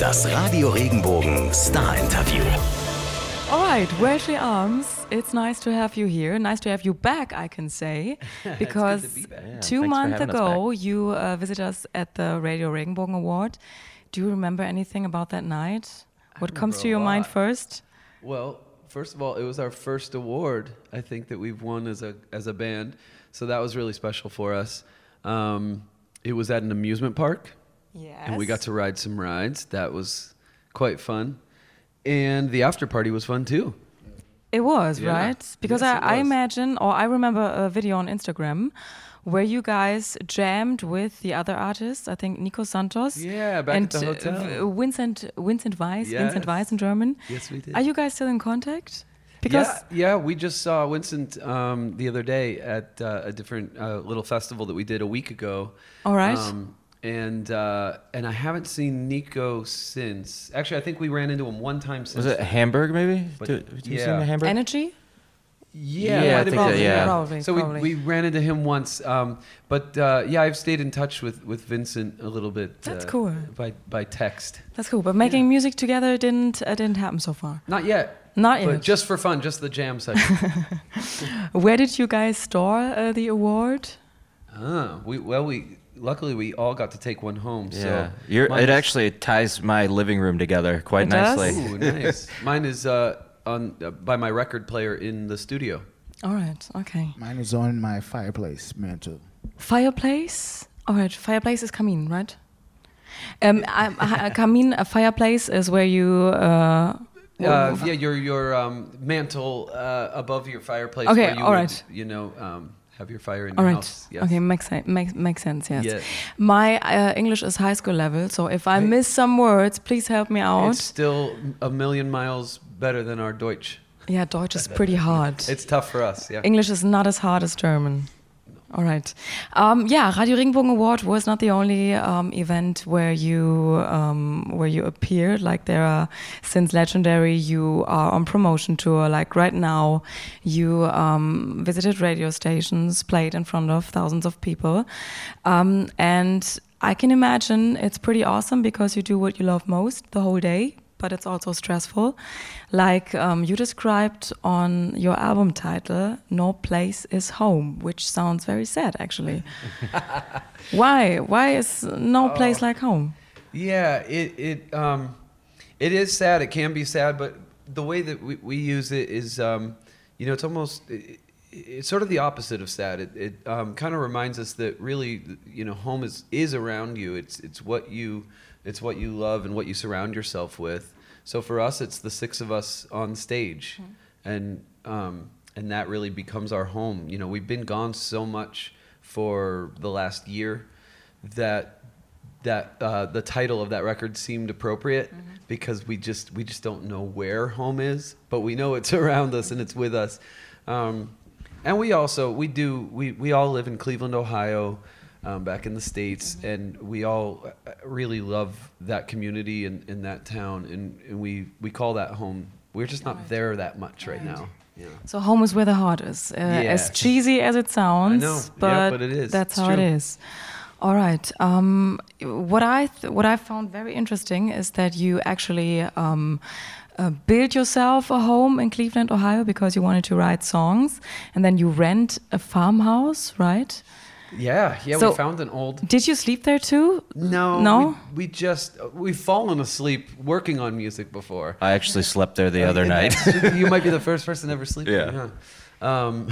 Das Radio Regenbogen Star Interview. All right, Welshly Arms, it's nice to have you here. Nice to have you back, I can say. Because be back. Yeah, two months ago, you uh, visited us at the Radio Regenbogen Award. Do you remember anything about that night? What comes to your mind first? Well, first of all, it was our first award I think that we've won as a as a band, so that was really special for us. Um, it was at an amusement park, Yes. and we got to ride some rides. That was quite fun, and the after party was fun too. It was, Yeah. right? Because Yes, I, I imagine, or I remember a video on Instagram where you guys jammed with the other artists. I think Nico Santos. Yeah, back and at the uh, hotel. V- Vincent Vincent Weiss, Vincent Weiss in German. Yes, we did. Are you guys still in contact? Because yeah, yeah, we just saw Vincent um, the other day at uh, a different uh, little festival that we did a week ago. All right. Um, and uh, and I haven't seen Nico since. Actually, I think we ran into him one time since. Was it Hamburg maybe? But- Do, do you yeah. see the Hamburg? energy. Yeah, Yeah, I think been, that- yeah. Probably, So probably. we, we ran into him once, um, but uh, yeah, I've stayed in touch with, with Vincent a little bit. That's uh, cool. By by text, That's cool. But making music together didn't uh, didn't happen so far. not yet. Not but yet. just for fun, just the jam session. Where did you guys store uh, the award? ah, we well we luckily we all got to take one home. Yeah, So You're, it is- actually ties my living room together quite It does? nicely. Ooh, nice. Mine is uh, on uh, by my record player in the studio. All right. Okay. Mine is on my fireplace mantle. Fireplace. All right. Fireplace is kamin, right? Um, I, I, kamin, a fireplace is where you. Uh, Uh, yeah, your your um, mantle uh, above your fireplace. Okay, where you all would, right. You know, um, have your fire in all your right. house. Yes. Okay. Makes sense. Makes makes sense. Yes. Yes. My uh, English is high school level, so if I Hey. miss some words, please help me out. It's still a million miles better than our Deutsch. yeah, Deutsch is pretty hard. It's tough for us. Yeah. English is not as hard as German. All right. Um, yeah, Radio Regenbogen Award was not the only um, event where you um, where you appeared. Like there are since legendary, you are on promotion tour. Like right now, you um, visited radio stations, played in front of thousands of people, um, and I can imagine it's pretty awesome because you do what you love most the whole day. But it's also stressful. Like um, you described on your album title, No Place is Home, which sounds very sad actually. Why? Why is no place like home? Yeah, it it um, it is sad. It can be sad, but the way that we, we use it is, um, you know, it's almost it, it's sort of the opposite of sad. It, it um, kind of reminds us that really, you know, home is is around you. It's it's what you it's what you love and what you surround yourself with. So for us, it's the six of us on stage, and um, and that really becomes our home. You know, we've been gone so much for the last year that that uh, the title of that record seemed appropriate because we just we just don't know where home is, but we know it's around us and it's with us. Um, and we also we do we we all live in Cleveland, Ohio, um, back in the states, and we all uh, really love that community and in that town, and, and we we call that home. We're just not there that much right, now. Yeah. So home is where the heart is. Uh, As cheesy as it sounds, know. Yeah, but, but it is. That's It's how it true. is. All right. Um, what I th- what I found very interesting is that you actually um, uh, built yourself a home in Cleveland, Ohio, because you wanted to write songs, and then you rent a farmhouse, right? Yeah, yeah. So- we found an old Did you sleep there too? No, No? We, we just we've fallen asleep working on music before. I actually slept there the other night. you might be the first person ever sleeping. Yeah. Huh? Um,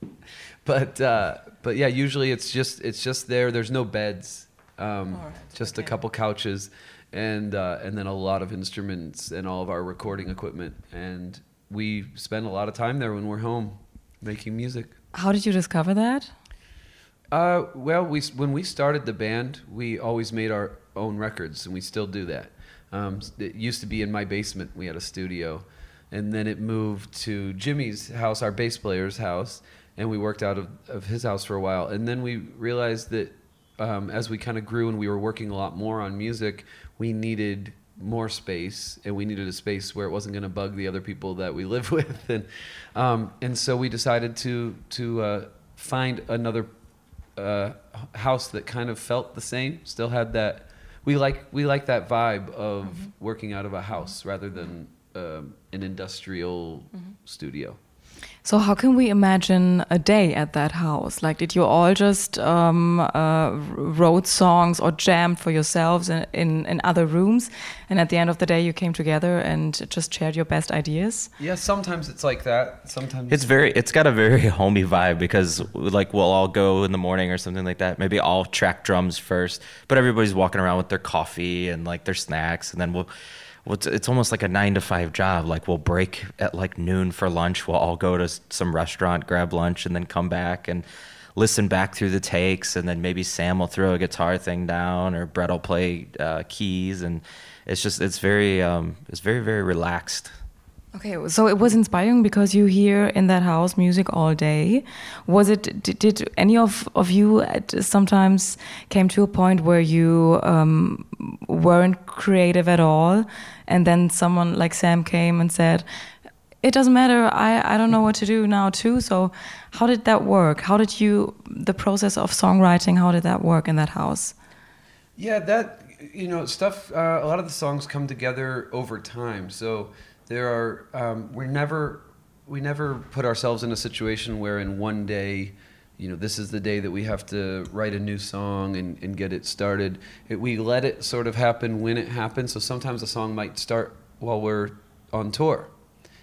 but uh, but yeah, usually it's just it's just there. There's no beds. Um, All right, just a couple couches, and uh, and then a lot of instruments and all of our recording equipment. And we spend a lot of time there when we're home making music. How did you discover that? Uh, well, we when we started the band, we always made our own records, and we still do that. Um, it used to be in my basement. We had a studio, and then it moved to Jimmy's house, our bass player's house, and we worked out of, of his house for a while. And then we realized that um, as we kind of grew and we were working a lot more on music, we needed more space, and we needed a space where it wasn't going to bug the other people that we live with, and um, and so we decided to to uh, find another uh, house that kind of felt the same, still had that we like we like that vibe of working out of a house rather than um, an industrial studio. So how can we imagine a day at that house? Like, did you all just um, uh, wrote songs or jammed for yourselves in, in, in other rooms, and at the end of the day you came together and just shared your best ideas? Yeah, sometimes it's like that. Sometimes It's very, it's got a very homey vibe because like we'll all go in the morning or something like that. Maybe I'll track drums first, but everybody's walking around with their coffee and like their snacks, and then we'll. Well, It's, it's almost like a nine to five job. Like we'll break at like noon for lunch. We'll all go to some restaurant, grab lunch, and then come back and listen back through the takes. And then maybe Sam will throw a guitar thing down, or Brett will play uh, keys. And it's just it's very um, it's very very relaxed. Okay, so it was inspiring because you hear in that house music all day. Was it? Did, did any of of you sometimes came to a point where you um, weren't creative at all, and then someone like Sam came and said, "It doesn't matter. I I don't know what to do now too." So, how did that work? How did you the process of songwriting? How did that work in that house? Yeah, that you know stuff. Uh, a lot of the songs come together over time. So there are um, we're never we never put ourselves in a situation where in one day, you know, this is the day that we have to write a new song and, and get it started. It, we let it sort of happen when it happens. So sometimes a song might start while we're on tour,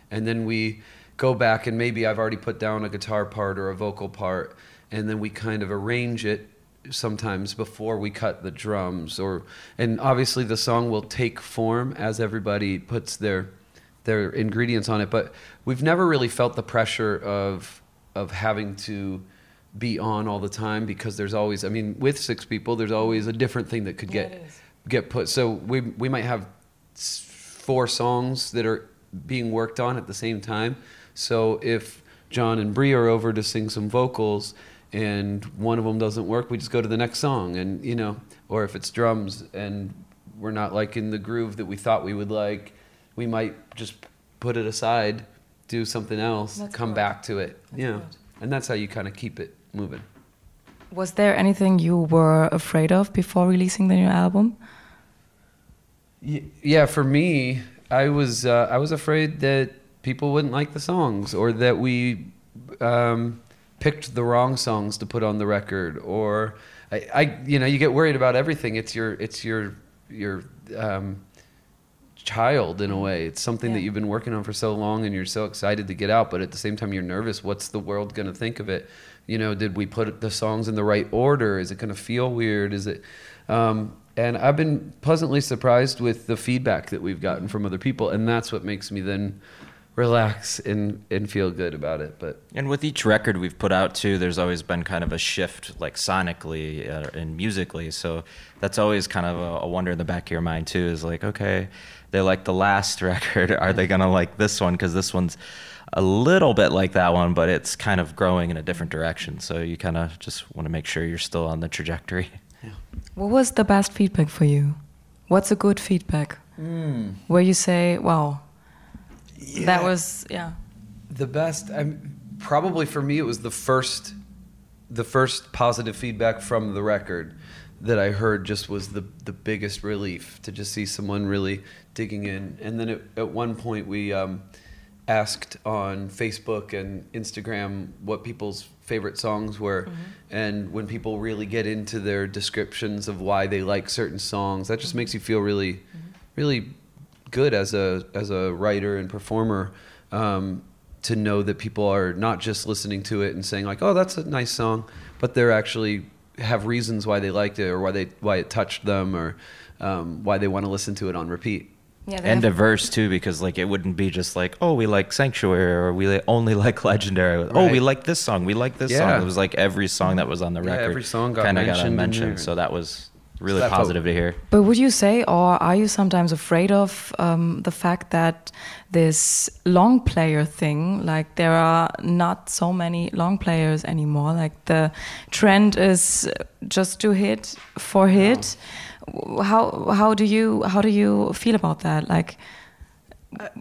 and then we go back and maybe I've already put down a guitar part or a vocal part, and then we kind of arrange it sometimes before we cut the drums or and obviously the song will take form as everybody puts their their ingredients on it but we've never really felt the pressure of of having to be on all the time because there's always I mean with six people there's always a different thing that could Yeah, get get put so we we might have four songs that are being worked on at the same time so if John and Bree are over to sing some vocals and one of them doesn't work, we just go to the next song and you know, or if it's drums and we're not like in the groove that we thought we would like, we might just put it aside, do something else, That's come good. back to it. That's yeah. good. And that's how you kind of keep it moving. Was there anything you were afraid of before releasing the new album? Y- Yeah, for me, I was uh, I was afraid that people wouldn't like the songs, or that we um, picked the wrong songs to put on the record, or I, I you know you get worried about everything. It's your it's your your um, child in a way. It's something that you've been working on for so long, and you're so excited to get out, but at the same time you're nervous. What's the world going to think of it? You know, did we put the songs in the right order? Is it going to feel weird? Is it? Um, and I've been pleasantly surprised with the feedback that we've gotten from other people, and that's what makes me then relax and and feel good about it. But And with each record we've put out too, there's always been kind of a shift, like sonically uh, and musically. So that's always kind of a, a wonder in the back of your mind too. Is like, okay, they like the last record. Are they gonna like this one? Because this one's a little bit like that one, but it's kind of growing in a different direction. So you kind of just want to make sure you're still on the trajectory. yeah. What was the best feedback for you? What's a good feedback? Where you say, wow, that was, yeah. the best I'm, probably for me it was the first the first positive feedback from the record that I heard just was the the biggest relief to just see someone really digging in. And then at, at one point we um, asked on Facebook and Instagram what people's favorite songs were. And when people really get into their descriptions of why they like certain songs that just makes you feel really really good as a as a writer and performer um, to know that people are not just listening to it and saying like, "Oh, that's a nice song," but they're actually have reasons why they liked it or why they why it touched them or um, why they want to listen to it on repeat. Yeah, and diverse too, because like it wouldn't be just like, oh, we like Sanctuary or we only like Legendary. Oh, we like this song. We like this Yeah. song. It was like every song that was on the Yeah, record. every song got kinda mentioned in mentioned. So that was really that felt- positive to hear. But would you say, or are you sometimes afraid of um, the fact that this long player thing, like there are not so many long players anymore? Like the trend is just to hit for hit. How how do you how do you feel about that? Like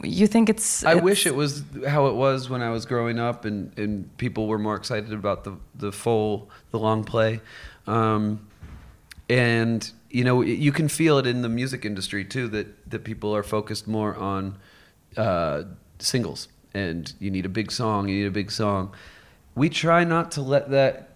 you think it's? I it's- wish it was how it was when I was growing up, and, and people were more excited about the the full the long play. Um, and you know you can feel it in the music industry too that that people are focused more on uh, singles. And you need a big song you need a big song. We try not to let that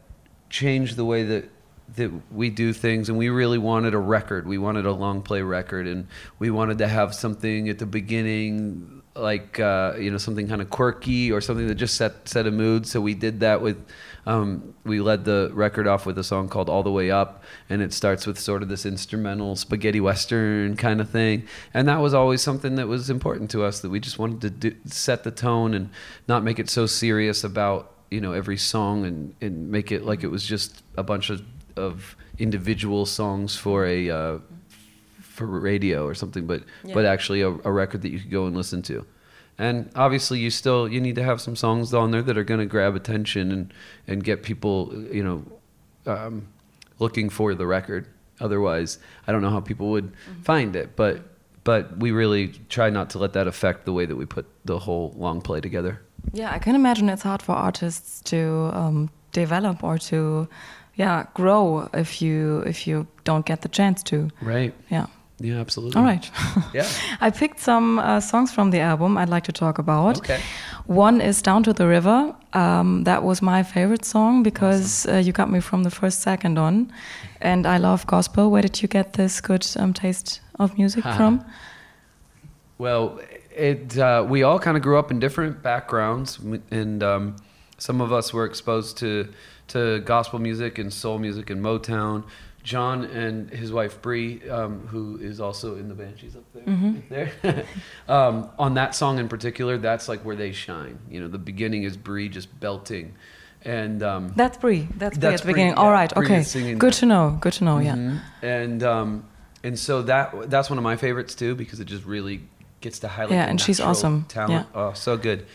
change the way that that we do things and we really wanted a record we wanted a long play record and we wanted to have something at the beginning like uh, you know something kind of quirky or something that just set set a mood so we did that with um, we led the record off with a song called All the Way Up, and it starts with sort of this instrumental spaghetti western kind of thing. And that was always something that was important to us that we just wanted to do, set the tone and not make it so serious about you know every song and, and make it like it was just a bunch of, of individual songs for a uh, for radio or something, but Yeah. but actually a, a record that you could go and listen to. And obviously, you still you need to have some songs on there that are going to grab attention and and get people you know um, looking for the record. Otherwise, I don't know how people would find it. But but we really try not to let that affect the way that we put the whole long play together. Yeah, I can imagine it's hard for artists to um, develop or to, yeah, grow if you if you don't get the chance to. Right. Yeah. Yeah. Absolutely. All right. Yeah. I picked some uh, songs from the album I'd like to talk about. Okay. One is Down to the River. Um, that was my favorite song because uh, you got me from the first second on. And I love gospel. Where did you get this good um, taste of music from? Well, it uh, we all kind of grew up in different backgrounds, and um, some of us were exposed to to gospel music and soul music and Motown. John and his wife Bree, um, who is also in the band, she's up there, right there. um, on that song in particular, that's like where they shine. You know, the beginning is Bree just belting, and um, That's Bree. That's That's at the beginning. Bree, All yeah. right. Bree Okay. Good to know. Good to know. Yeah. Mhm. And um, and so that that's one of my favorites too because it just really gets to highlight. Yeah, and she's awesome. Talent. Yeah. Oh, so good.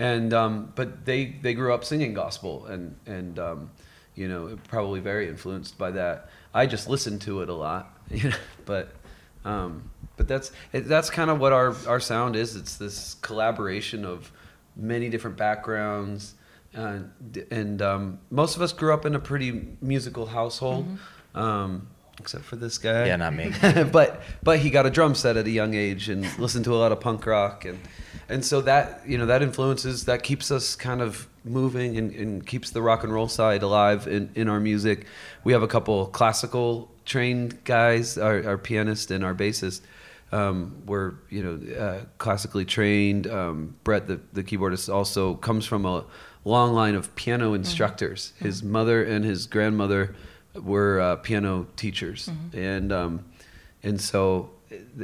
And um, but they they grew up singing gospel and and um, you know probably very influenced by that. I just listened to it a lot, you know, but. Um, but that's it, that's kind of what our, our sound is. It's this collaboration of many different backgrounds, and and um, most of us grew up in a pretty musical household, um, except for this guy. Yeah, not me. but but he got a drum set at a young age and listened to a lot of punk rock and and so that you know that influences that keeps us kind of moving and, and keeps the rock and roll side alive in, in our music. We have a couple classical trained guys, our, our pianist and our bassist. Um, were you know uh, classically trained. Um, Brett, the, the keyboardist, also comes from a long line of piano instructors. His mother and his grandmother were uh, piano teachers, and um, and so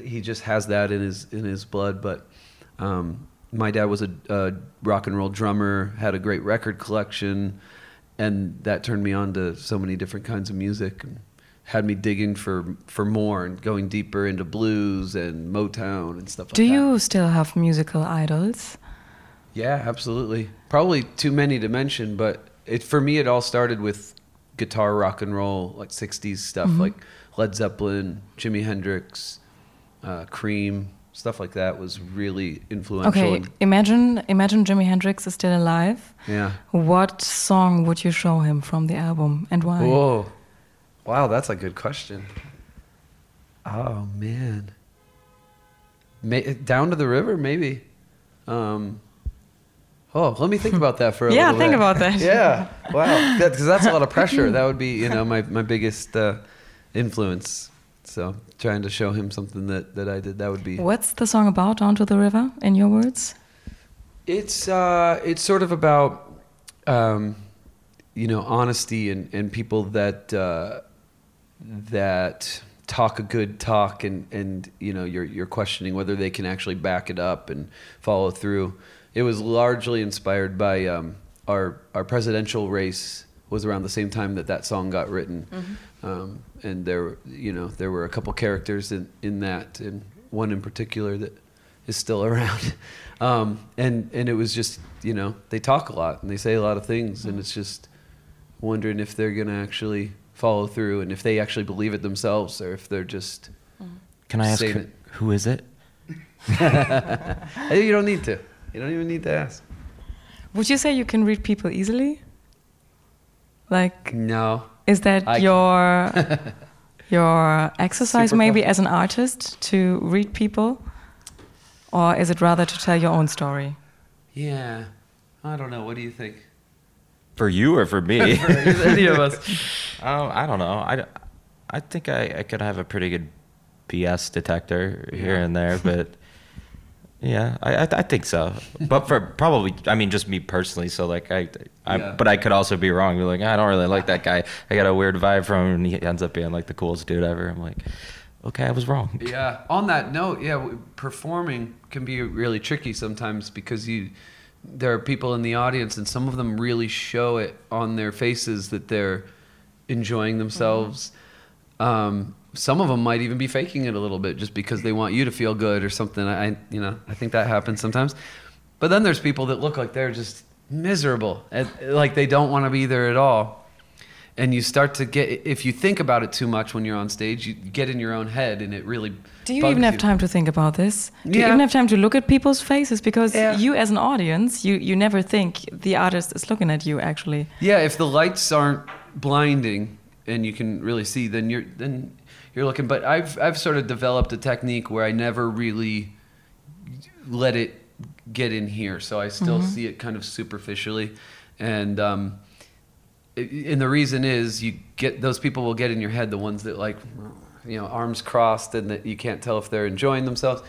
he just has that in his in his blood. But um, my dad was a, a rock and roll drummer, had a great record collection, and that turned me on to so many different kinds of music and had me digging for for more and going deeper into blues and Motown and stuff like Do that. you still have musical idols? Yeah, absolutely. Probably too many to mention, but it for me it all started with guitar rock and roll, like '60s stuff, Mm-hmm. like Led Zeppelin, Jimi Hendrix, uh, Cream, stuff like that was really influential. Okay. and- Imagine imagine Jimi Hendrix is still alive. yeah. What song would you show him from the album and why? Whoa. Wow, that's a good question. Oh man. May, down to the river, maybe. Um, oh, let me think about that for a little. Yeah, think bit. about that. yeah, wow, because that's a lot of pressure. That would be, you know, my my biggest uh, influence. So trying to show him something that that I did, that would be. What's the song about? Down to the river, in your words? It's uh, it's sort of about um, you know honesty and, and people that uh, that talk a good talk and, and you know you're you're questioning whether they can actually back it up and follow through. It was largely inspired by um, our our presidential race was around the same time that that song got written, um, and there you know there were a couple characters in, in that and one in particular that is still around. Um, and and it was just you know they talk a lot and they say a lot of things and it's just wondering if they're gonna actually follow through and if they actually believe it themselves or if they're just Can I ask who, who is it? You don't need to you don't even need to ask Would you say you can read people easily? Like, no is that I your your exercise Super maybe as an artist to read people? Or is it rather to tell your own story? Yeah. I don't know. What do you think? For you or for me? Any of us. Um, I don't know. I, I think I, I could have a pretty good BS detector here Yeah. and there, but yeah, I, I I think so. But for probably, I mean, just me personally. So like I, I Yeah. but I could also be wrong. Be like, I don't really like that guy. I got a weird vibe from him, and he ends up being like the coolest dude ever. I'm like, okay, I was wrong. Yeah. On that note, yeah, performing can be really tricky sometimes because you there are people in the audience and some of them really show it on their faces that they're enjoying themselves. Um, some of them might even be faking it a little bit just because they want you to feel good or something. I, you know, I think that happens sometimes. But then there's people that look like they're just miserable, like they don't want to be there at all. And you start to get, if you think about it too much when you're on stage, you get in your own head, and it really. Do you even have time to think about this? Do you even have time to look at people's faces? Because Yeah. you, as an audience, you, you never think the artist is looking at you, actually. Yeah, if the lights aren't blinding and you can really see, then you're then you're looking. But I've I've sort of developed a technique where I never really let it get in here, so I still see it kind of superficially, and um, and the reason is you get those people will get in your head the ones that like you know arms crossed and that you can't tell if they're enjoying themselves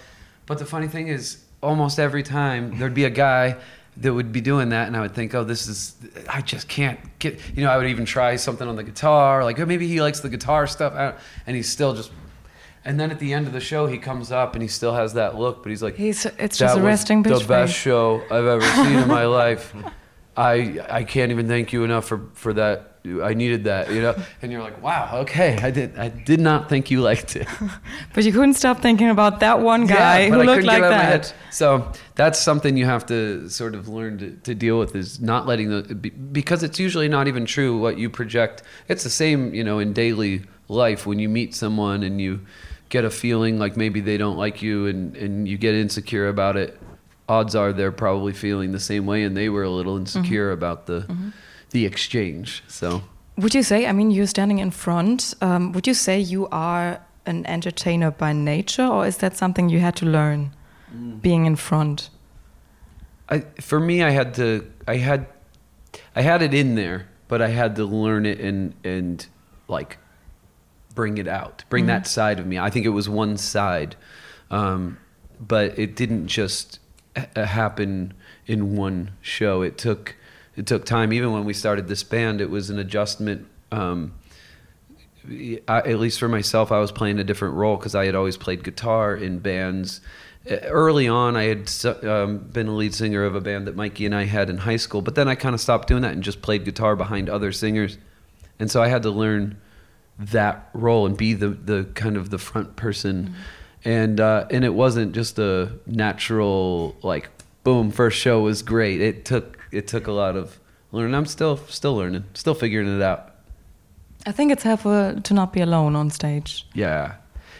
but the funny thing is almost every time there'd be a guy that would be doing that and i would think oh this is i just can't get you know i would even try something on the guitar like oh, maybe he likes the guitar stuff I don't- and he's still just and then at the end of the show he comes up and he still has that look but he's like He's, it's just a resting bitch the best show I've ever seen in my life. I I can't even thank you enough for for that. I needed that, you know. And you're like, wow, okay, I did I did not think you liked it. But you couldn't stop thinking about that one guy Yeah, who looked like get it out of my that. So that's something you have to sort of learn to, to deal with is not letting the because it's usually not even true what you project. It's the same, you know, in daily life when you meet someone and you get a feeling like maybe they don't like you and, and you get insecure about it. Odds are they're probably feeling the same way and they were a little insecure mm-hmm. about the mm-hmm. The exchange. So Would you say, I mean, you're standing in front, um, would you say you are an entertainer by nature, or is that something you had to learn being in front? I for me I had to I had I had it in there, but I had to learn it and and like bring it out, bring that side of me. I think it was one side, um, but it didn't just happen in one show. It took it took time. Even when we started this band, it was an adjustment. Um, I, at least for myself, I was playing a different role because I had always played guitar in bands. Early on, I had um, been a lead singer of a band that Mikey and I had in high school, but then I kind of stopped doing that and just played guitar behind other singers. And so I had to learn that role and be the, the kind of the front person. And uh, and it wasn't just a natural like boom first show was great. It took it took a lot of learning. I'm still still learning, still figuring it out. I think it's helpful to not be alone on stage. Yeah,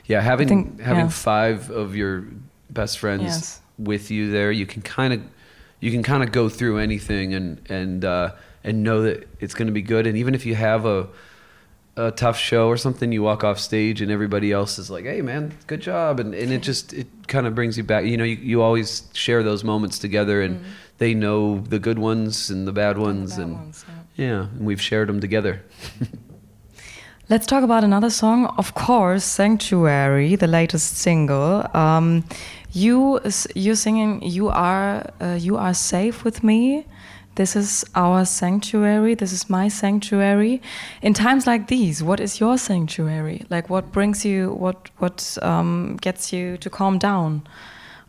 yeah. Having think- having yeah. five of your best friends Yes. with you there, you can kind of you can kind of go through anything and and uh, and know that it's going to be good. And even if you have a a tough show or something, you walk off stage and everybody else is like, "Hey, man, good job," and and it just it kind of brings you back. You know, you, you always share those moments together, and they know the good ones and the bad ones, bad and ones, yeah, and we've shared them together. Let's talk about another song, of course, "Sanctuary," the latest single. Um, you you're singing, "You are uh, you are safe with me." This is our sanctuary. This is my sanctuary. In times like these, what is your sanctuary? Like, what brings you? What what um, gets you to calm down,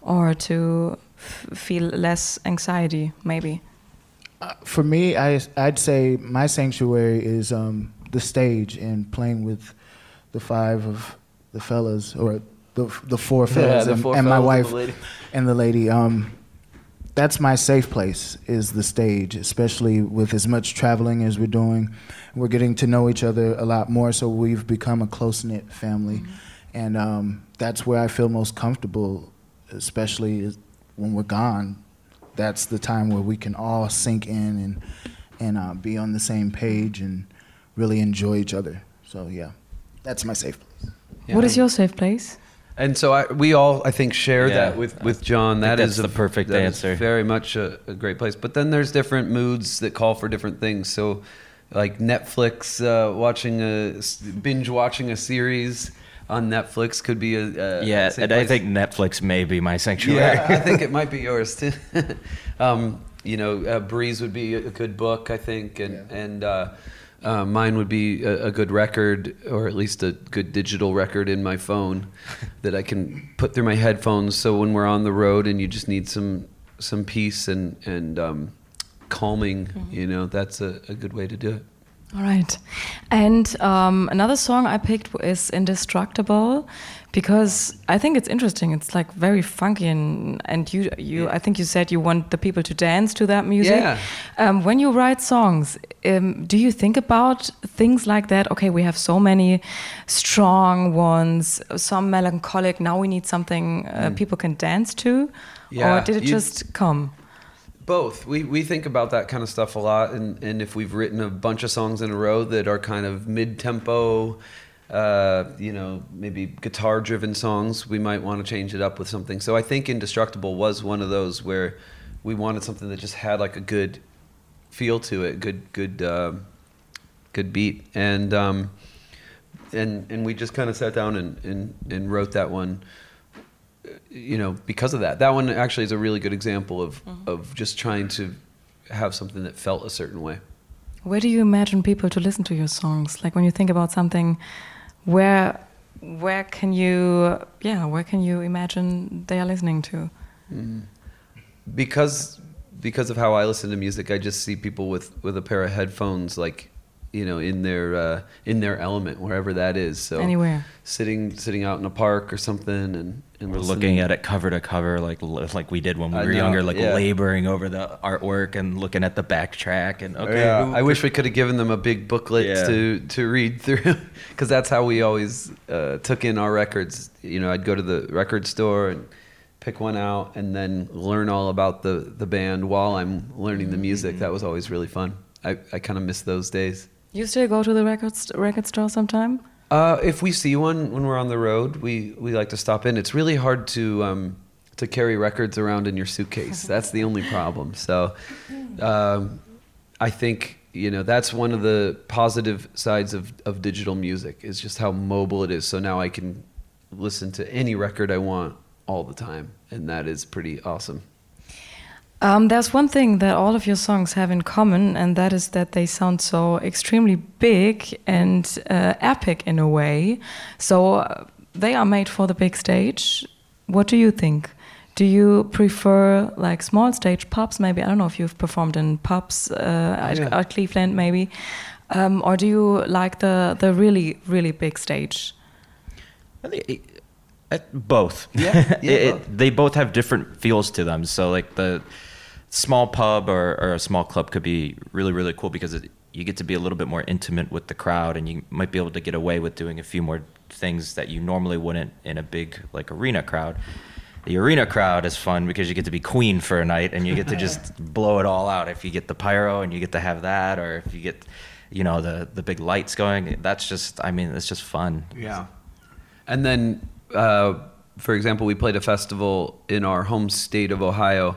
or to f- feel less anxiety? Maybe. For me, I I'd say my sanctuary is um, the stage and playing with the five of the fellas or the the four fellas the and, four and my fellas and wife the lady. and the lady. Um, that's my safe place is the stage, especially with as much traveling as we're doing. We're getting to know each other a lot more, so we've become a close knit family, and um, that's where I feel most comfortable, especially is- when we're gone. That's the time where we can all sink in and and uh, be on the same page and really enjoy each other. So yeah, That's my safe place. What is your safe place? And so I, we all, I think, share Yeah. that with, with John. That that's is the perfect that is answer. very much a, a great place. But then there's different moods that call for different things. So, like Netflix, uh, watching a binge watching a series on Netflix could be a, a Yeah, safe and I think Netflix may be my sanctuary. Yeah, I think it might be yours too. um, you know, uh, Bree's would be a good book, I think, and Yeah. and uh, uh, mine would be a, a good record, or at least a good digital record in my phone that I can put through my headphones. So when we're on the road and you just need some some peace and and um, calming, you know, that's a, a good way to do it. All right. And um, another song I picked is Indestructible because I think it's interesting. It's like very funky and, and you, you I think you said you want the people to dance to that music. Yeah. Um, when you write songs, um, do you think about things like that? Okay, we have so many strong ones, some melancholic. Now we need something uh, people can dance to. Yeah, or did it you- just come? Both. We we think about that kind of stuff a lot, and and if we've written a bunch of songs in a row that are kind of mid tempo, uh, you know, maybe guitar driven songs, we might want to change it up with something. So I think Indestructible was one of those where we wanted something that just had like a good feel to it, good good um, good beat, and um, and and we just kind of sat down and, and and wrote that one you know, because of that. That one actually is a really good example of mm-hmm. of just trying to have something that felt a certain way. Where do you imagine people to listen to your songs? Like when you think about something, where where can you yeah where can you imagine they are listening to? Mm. Because because of how I listen to music, I just see people with with a pair of headphones like you know in their uh, in their element wherever that is. So Anywhere. sitting sitting out in a park or something and and We're listening. looking at it cover to cover, like like we did when we I were know, younger, like yeah. laboring over the artwork and looking at the backtrack and okay. yeah, who- I wish we could have given them a big booklet Yeah. to to read through, because that's how we always uh, took in our records. You know, I'd go to the record store and pick one out, and then learn all about the the band while I'm learning the music. That was always really fun. I, I kind of miss those days. You still go to the record st- record store sometime? Uh, if we see one when we're on the road, we, we like to stop in. It's really hard to um, to carry records around in your suitcase. That's the only problem. So, um, I think you know that's one of the positive sides of, of digital music is just how mobile it is. So now I can listen to any record I want all the time, and that is pretty awesome. Um, there's one thing that all of your songs have in common, and that is that they sound so extremely big and uh, epic in a way. So uh, they are made for the big stage. What do you think? Do you prefer like small stage pubs? Maybe I don't know if you've performed in pubs uh, at, Yeah. at Cleveland, maybe, um, or do you like the the really really big stage? I think it- uh, both. Yeah, yeah, It- it- both. they both have different feels to them. So like the small pub or, or a small club could be really really cool because it, you get to be a little bit more intimate with the crowd, and you might be able to get away with doing a few more things that you normally wouldn't in a big like arena crowd. The arena crowd is fun because you get to be queen for a night and you get to just blow it all out. If you get the pyro and you get to have that, or if you get, you know, the the big lights going, that's just. I mean, it's just fun. Yeah. And then, uh, for example, we played a festival in our home state of Ohio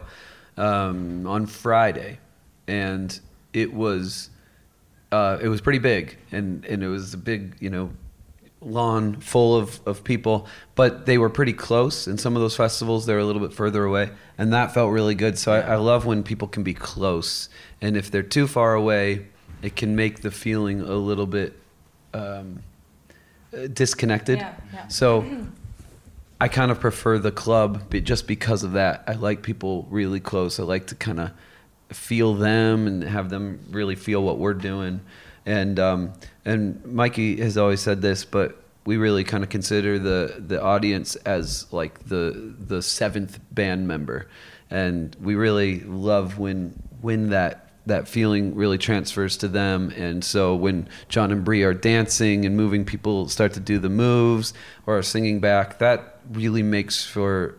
um, on Friday, and it was uh, it was pretty big, and and it was a big, you know, lawn full of, of people, but they were pretty close. In some of those festivals, they're a little bit further away, and that felt really good. So I, I love when people can be close, and if they're too far away, it can make the feeling a little bit um, disconnected. Yeah, yeah. So I kind of prefer the club but just because of that. I like people really close. I like to kind of feel them and have them really feel what we're doing. And um, and Mikey has always said this, but we really kind of consider the the audience as like the the seventh band member, and we really love when when that that feeling really transfers to them. And so when John and Bree are dancing and moving, people start to do the moves or are singing back. That really makes for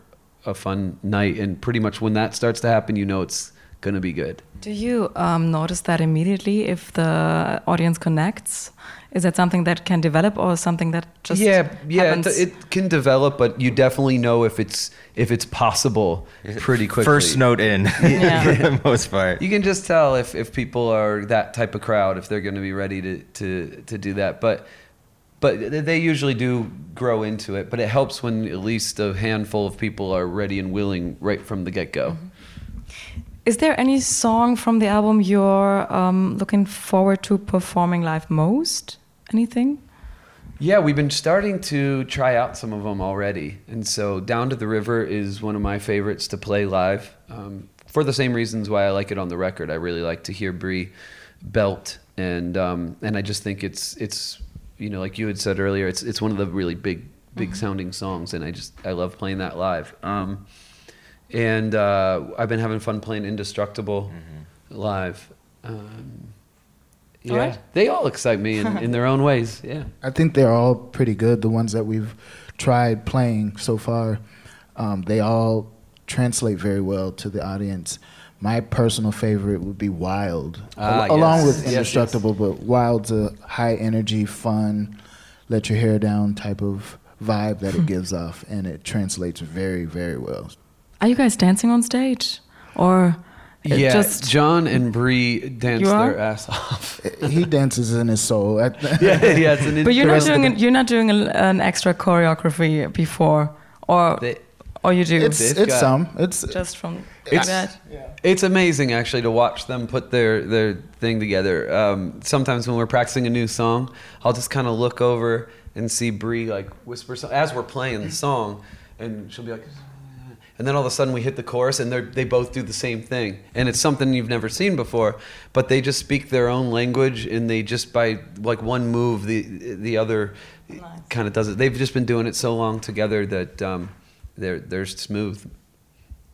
a fun night. And pretty much when that starts to happen, you know it's gonna be good. Do you um, notice that immediately if the audience connects? Is that something that can develop or something that just yeah, yeah, it, it can develop, but you definitely know if it's if it's possible pretty quickly. First note in Yeah. for the most part. You can just tell if, if people are that type of crowd if they're going to be ready to, to, to do that. But but they usually do grow into it. But it helps when at least a handful of people are ready and willing right from the get go. Is there any song from the album you're um, looking forward to performing live most? Anything? Yeah, we've been starting to try out some of them already. And so Down to the River is one of my favorites to play live um, for the same reasons why I like it on the record. I really like to hear Bree belt. And, um, and I just think it's, it's, you know, like you had said earlier, it's, it's one of the really big, big sounding songs. And I just, I love playing that live. Um, and uh, I've been having fun playing Indestructible live. Um, yeah, Alright. they all excite me in, in their own ways. Yeah. I think they're all pretty good. The ones that we've tried playing so far, um, they all translate very well to the audience. My personal favorite would be Wild, Ah, al- along yes. with Yes, yes. Indestructible. But Wild's a high energy, fun, let your hair down type of vibe that it gives off, and it translates very, very well. Are you guys dancing on stage? Or it Yeah, just John and Bree dance their ass off. he dances in his soul. Yeah, yeah, it's an But you're not doing the- an, you're not doing a, an extra choreography before, or They- or you do It's They've it's got- some. It's just from It's- that. It's amazing actually to watch them put their their thing together. Um, sometimes when we're practicing a new song, I'll just kind of look over and see Bree like whisper so- as we're playing the song, and she'll be like. And then all of a sudden we hit the chorus and they they both do the same thing. And it's something you've never seen before, but they just speak their own language and they just by like one move the the other kind of does it. They've just been doing it so long together that um, they're they're smooth.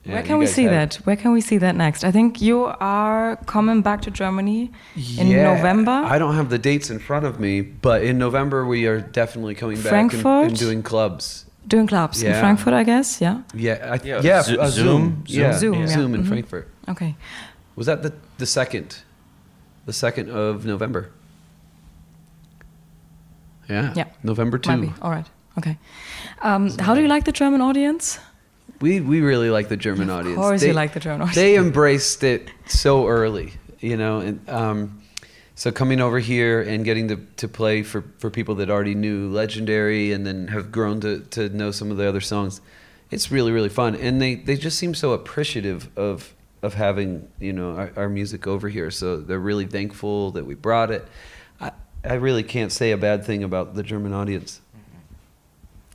Yeah, Where can we see have- that? Where can we see that next? I think you are coming back to Germany in November. I don't have the dates in front of me, but in November we are definitely coming back and, Frankfurt? and doing clubs. doing clubs in Frankfurt, I guess. Yeah. Yeah, I, Yeah, yeah, Zo- uh, Zoom? yeah, Zoom, yeah. Zoom in Mhm. Frankfurt. Okay. Was that the the second, the second of November? Yeah, Yeah. November two. Might. All right. Okay. Um, how do you like the German audience? We we really like the German Of audience. course you like the German audience. They embraced it so early, you know, and um, so coming over here and getting to, to play for, for people that already knew Legendary and then have grown to, to know some of the other songs, it's really really fun. And they, they just seem so appreciative of of having you know our, our music over here. So they're really thankful that we brought it. I, I really can't say a bad thing about the German audience.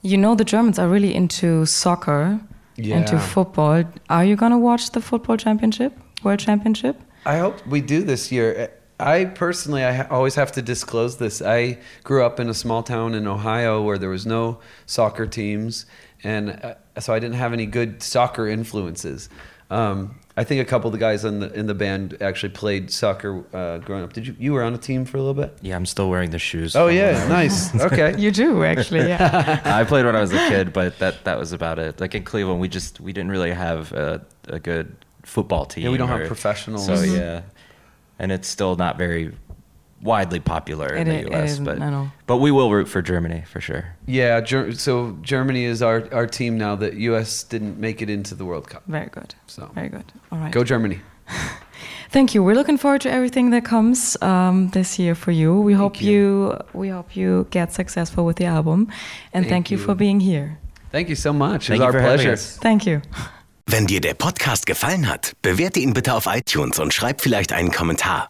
You know the Germans are really into soccer, into football. Are you gonna watch the football championship, world championship? I hope we do this year. I personally, I always have to disclose this. I grew up in a small town in Ohio where there was no soccer teams, and uh, so I didn't have any good soccer influences. Um, I think a couple of the guys in the in the band actually played soccer uh, growing up. Did you? You were on a team for a little bit. Yeah, I'm still wearing the shoes. Oh yeah, when I was- nice. Okay. You do actually, yeah. I played when I was a kid, but that that was about it. Like in Cleveland, we just we didn't really have a, a good football team. Yeah, we don't have professionals. So yeah, and it's still not very widely popular in It the i- it U.S. isn't, but know. but we will root for Germany for sure. Yeah. Ger- so Germany is our our team now. That U.S. didn't make it into the World Cup. Very good. So Very good. All right. go Germany. Thank you. We're looking forward to everything that comes um, this year for you. We hope you. you. we hope you get successful with the album, and Thank thank, you. you. for being here. Thank you so much. Thank it was our pleasure. Thank you. Wenn dir der Podcast gefallen hat, bewerte ihn bitte auf iTunes und schreib vielleicht einen Kommentar.